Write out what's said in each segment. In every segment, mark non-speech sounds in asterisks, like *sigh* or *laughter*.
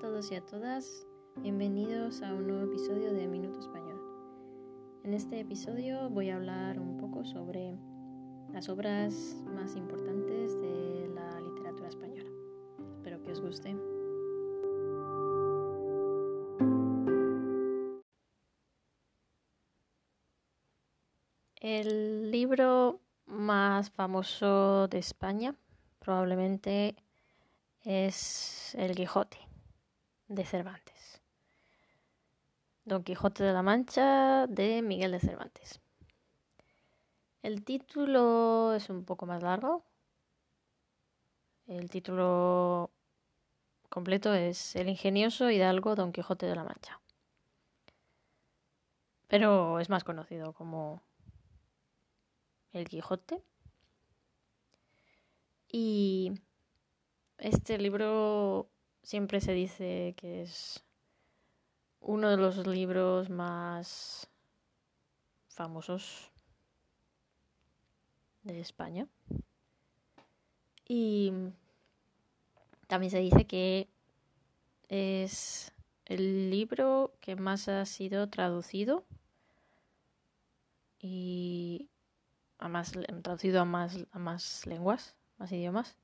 todos y a todas, bienvenidos a un nuevo episodio de Minuto Español. En este episodio voy a hablar un poco sobre las obras más importantes de la literatura española. Espero que os guste. El libro más famoso de España probablemente es El Quijote de Cervantes. Don Quijote de la Mancha de Miguel de Cervantes. El título es un poco más largo. El título completo es El ingenioso hidalgo Don Quijote de la Mancha. Pero es más conocido como El Quijote. Y este libro siempre se dice que es uno de los libros más famosos de España. Y también se dice que es el libro que más ha sido traducido y a más, traducido a más, a más lenguas, más idiomas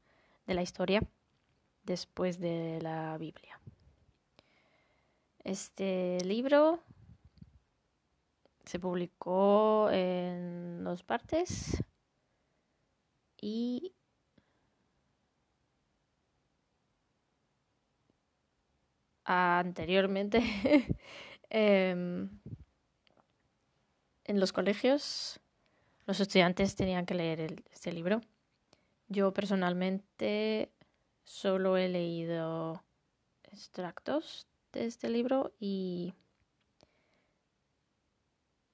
de la historia después de la Biblia. Este libro se publicó en dos partes y anteriormente *laughs* em, en los colegios los estudiantes tenían que leer este libro. Yo personalmente Solo he leído extractos de este libro y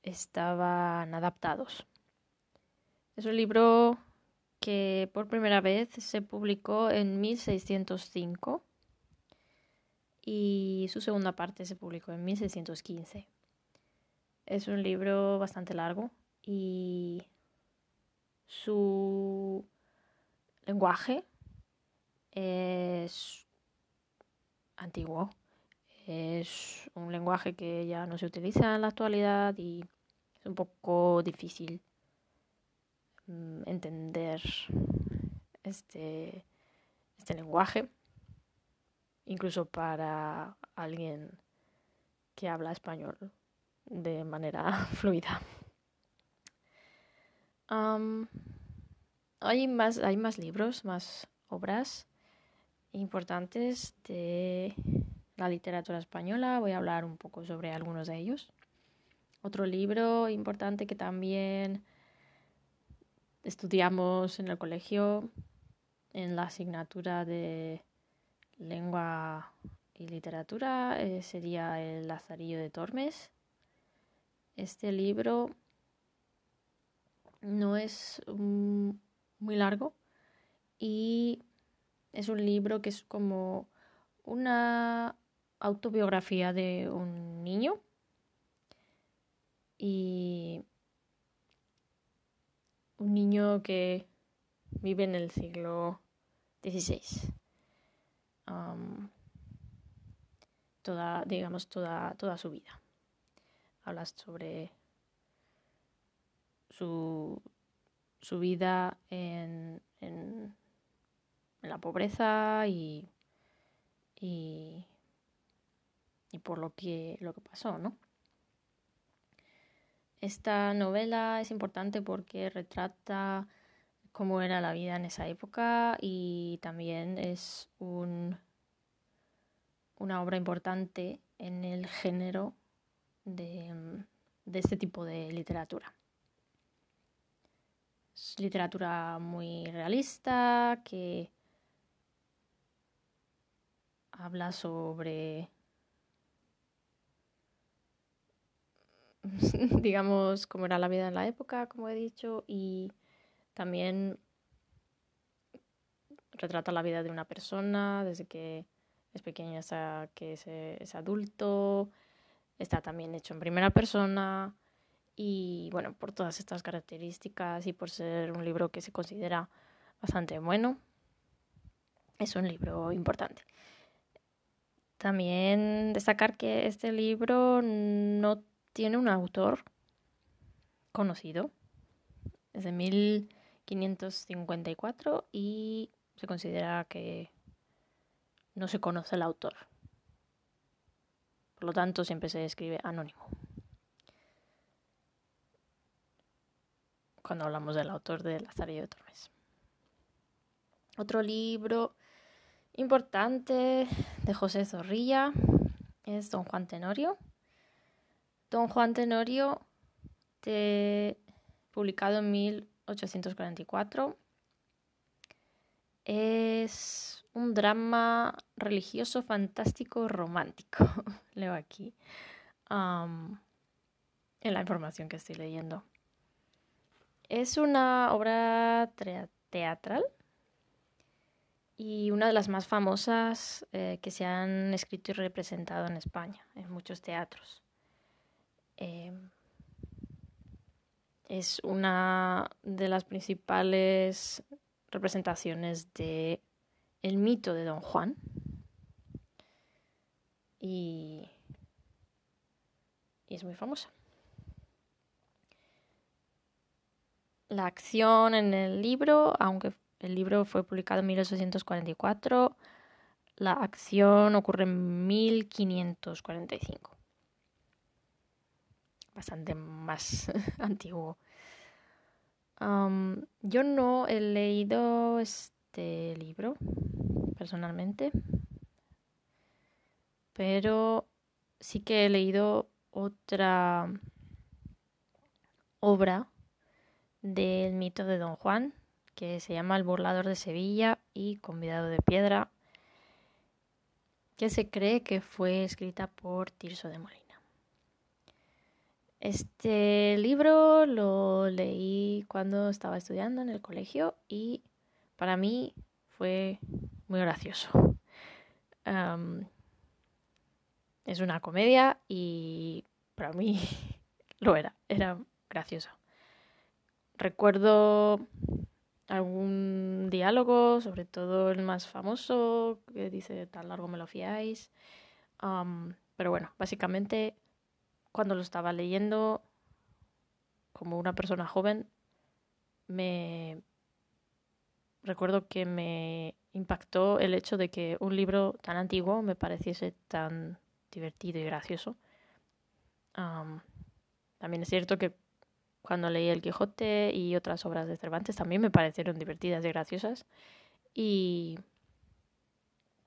estaban adaptados. Es un libro que por primera vez se publicó en 1605 y su segunda parte se publicó en 1615. Es un libro bastante largo y su lenguaje es antiguo. Es un lenguaje que ya no se utiliza en la actualidad y es un poco difícil mm, entender este, este lenguaje, incluso para alguien que habla español de manera *laughs* fluida. hay, más, hay más libros, más obras importantes de la literatura española. Voy a hablar un poco sobre algunos de ellos. Otro libro importante que también estudiamos en el colegio, en la asignatura de lengua y literatura, eh, sería El Lazarillo de Tormes. Este libro no es muy largo y es un libro que es como una autobiografía de un niño y un niño que vive en el siglo XVI. toda, digamos, toda, toda su vida. Hablas sobre su, su vida en, en la pobreza y, y, por lo que, lo que pasó, ¿no? Esta novela es importante porque retrata cómo era la vida en esa época y también es un, una obra importante en el género de, de este tipo de literatura. Es literatura muy realista que habla sobre, *laughs* digamos, cómo era la vida en la época, como he dicho, y también retrata la vida de una persona desde que es pequeña hasta que es, adulto. Está también hecho en primera persona y bueno, por todas estas características y por ser un libro que se considera bastante bueno, es un libro importante. También destacar que este libro no tiene un autor conocido. Es de 1554 y se considera que no se conoce el autor. Por lo tanto, siempre se escribe anónimo. Cuando hablamos del autor de Lazarillo de Tormes. Otro libro importante de José Zorrilla es Don Juan Tenorio. Don Juan Tenorio, publicado en 1844, es un drama religioso, fantástico, romántico. *laughs* Leo aquí en la información que estoy leyendo. Es una obra teatral y una de las más famosas eh, que se han escrito y representado en España, en muchos teatros. Em, es una de las principales representaciones de el mito de Don Juan y, y es muy famosa. La acción en el libro, aunque el libro fue publicado en 1844. La acción ocurre en 1545. Bastante más *laughs* antiguo. yo no he leído este libro personalmente, pero sí que he leído otra obra del mito de Don Juan, que se llama El burlador de Sevilla y Convidado de Piedra, que se cree que fue escrita por Tirso de Molina. Este libro lo leí cuando estaba estudiando en el colegio y para mí fue muy gracioso. es una comedia y para mí *laughs* lo era, era gracioso. Recuerdo algún diálogo, sobre todo el más famoso, que dice tan largo me lo fiáis. pero bueno, básicamente cuando lo estaba leyendo, como una persona joven, me recuerdo que me impactó el hecho de que un libro tan antiguo me pareciese tan divertido y gracioso. también es cierto que cuando leí El Quijote y otras obras de Cervantes también me parecieron divertidas y graciosas. Y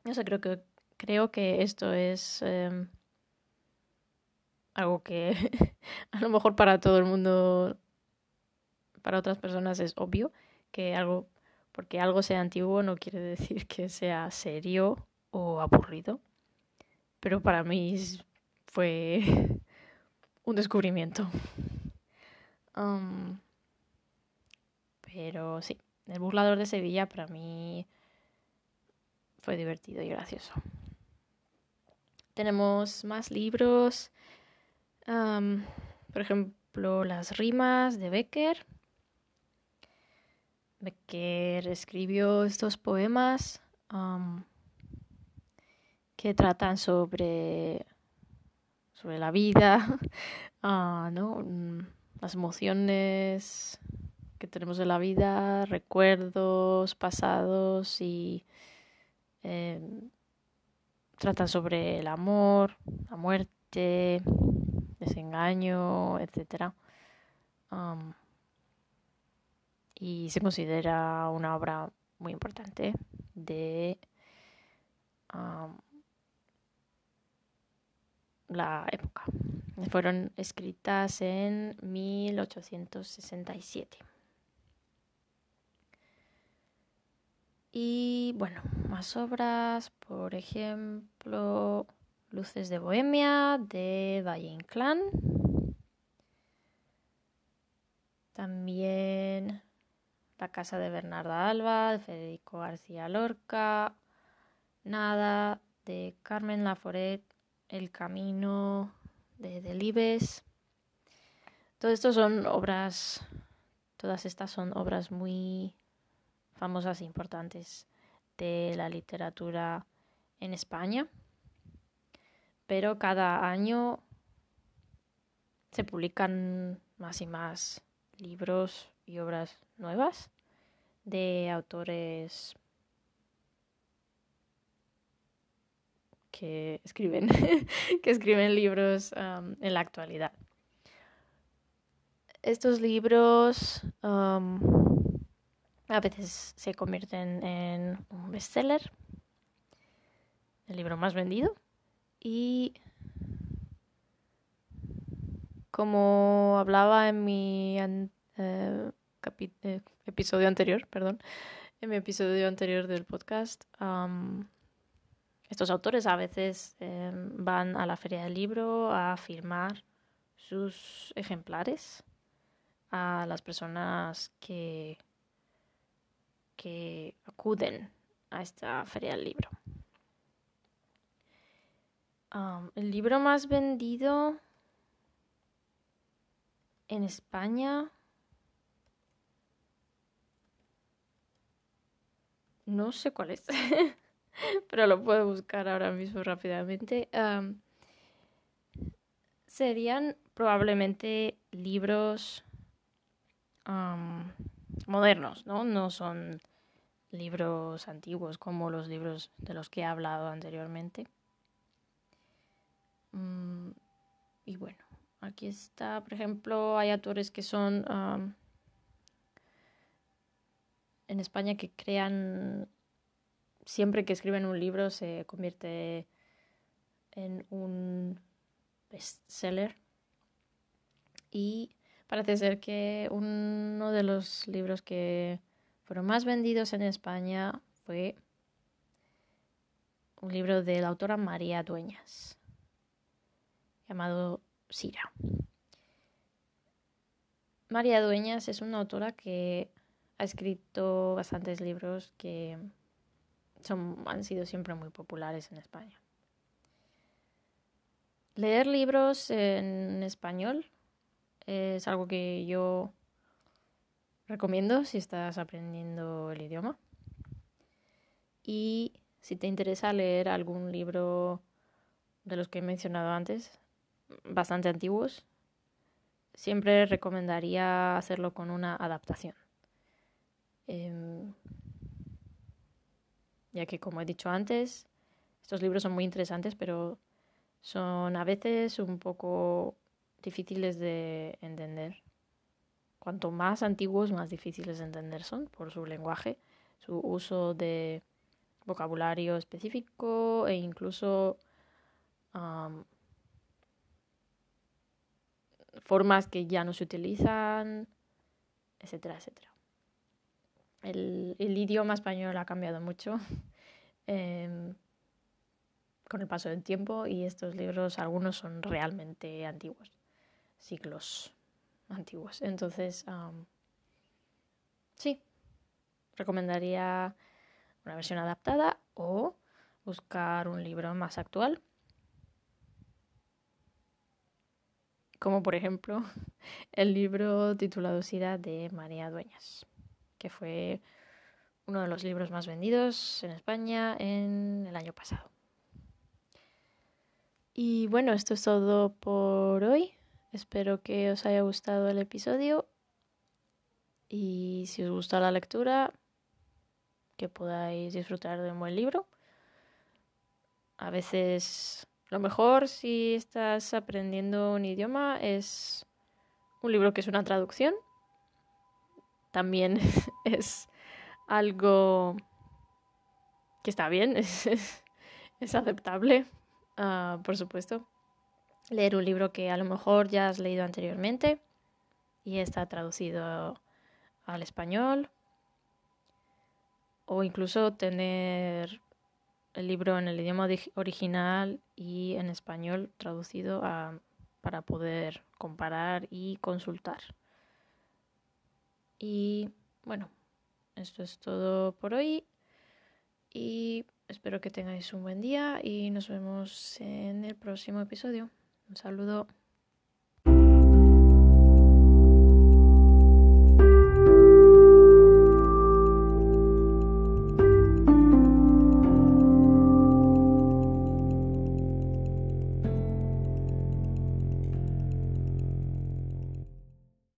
no sé, creo que creo que esto es em, algo que *laughs* a lo mejor para todo el mundo, para otras personas es obvio, que algo, porque algo sea antiguo no quiere decir que sea serio o aburrido. Pero para mí fue *laughs* un descubrimiento. Um, pero sí, el burlador de Sevilla para mí fue divertido y gracioso. Tenemos más libros, um, por ejemplo, las rimas de Becker. Becker escribió estos poemas que tratan sobre, sobre la vida, uh, *laughs* ¿no? Las emociones que tenemos en la vida, recuerdos pasados y eh, tratan sobre el amor, la muerte, desengaño, etc. y se considera una obra muy importante de la época. Fueron escritas en 1867. Y bueno, más obras, por ejemplo, Luces de Bohemia de Valle Inclán. También La Casa de Bernarda Alba de Federico García Lorca. Nada de Carmen Laforet. El Camino de Delibes. Todo esto son obras, todas estas son obras muy famosas e importantes de la literatura en España. pero cada año se publican más y más libros y obras nuevas de autores que escriben, *laughs* que escriben libros en la actualidad. Estos libros a veces se convierten en un bestseller, el libro más vendido, y como hablaba en mi eh, eh, episodio anterior, perdón, en mi episodio anterior del podcast, estos autores a veces em, van a la feria del libro a firmar sus ejemplares a las personas que, que acuden a esta feria del libro. el libro más vendido en España no sé cuál es. *laughs* *laughs* pero lo puedo buscar ahora mismo rápidamente. serían probablemente libros modernos, ¿no? No son libros antiguos como los libros de los que he hablado anteriormente. Mm, y bueno, aquí está, por ejemplo, hay autores que son en España que crean siempre que escriben un libro se convierte en un bestseller. Y parece ser que uno de los libros que fueron más vendidos en España fue un libro de la autora María Dueñas, llamado Sira. María Dueñas es una autora que ha escrito bastantes libros que han sido siempre muy populares en España. Leer libros en español es algo que yo recomiendo si estás aprendiendo el idioma. Y si te interesa leer algún libro de los que he mencionado antes, bastante antiguos, siempre recomendaría hacerlo con una adaptación. Em, ya que como he dicho antes, estos libros son muy interesantes, pero son a veces un poco difíciles de entender. Cuanto más antiguos, más difíciles de entender son por su lenguaje, su uso de vocabulario específico e incluso formas que ya no se utilizan, etcétera, etcétera. El, idioma español ha cambiado mucho *laughs* em, con el paso del tiempo y estos libros, algunos son realmente antiguos, siglos antiguos. Entonces, sí, recomendaría una versión adaptada o buscar un libro más actual. Como por ejemplo *laughs* el libro titulado Sida de María Dueñas que fue uno de los libros más vendidos en España en el año pasado. Y bueno, esto es todo por hoy. Espero que os haya gustado el episodio y si os gusta la lectura, que podáis disfrutar de un buen libro. A veces lo mejor si estás aprendiendo un idioma es un libro que es una traducción también *laughs* es algo que está bien, *laughs* es, aceptable, ah, por supuesto. Leer un libro que a lo mejor ya has leído anteriormente y está traducido al español. O incluso tener el libro en el idioma original y en español traducido para poder comparar y consultar. Y bueno, esto es todo por hoy. Y espero que tengáis un buen día y nos vemos en el próximo episodio. Un saludo.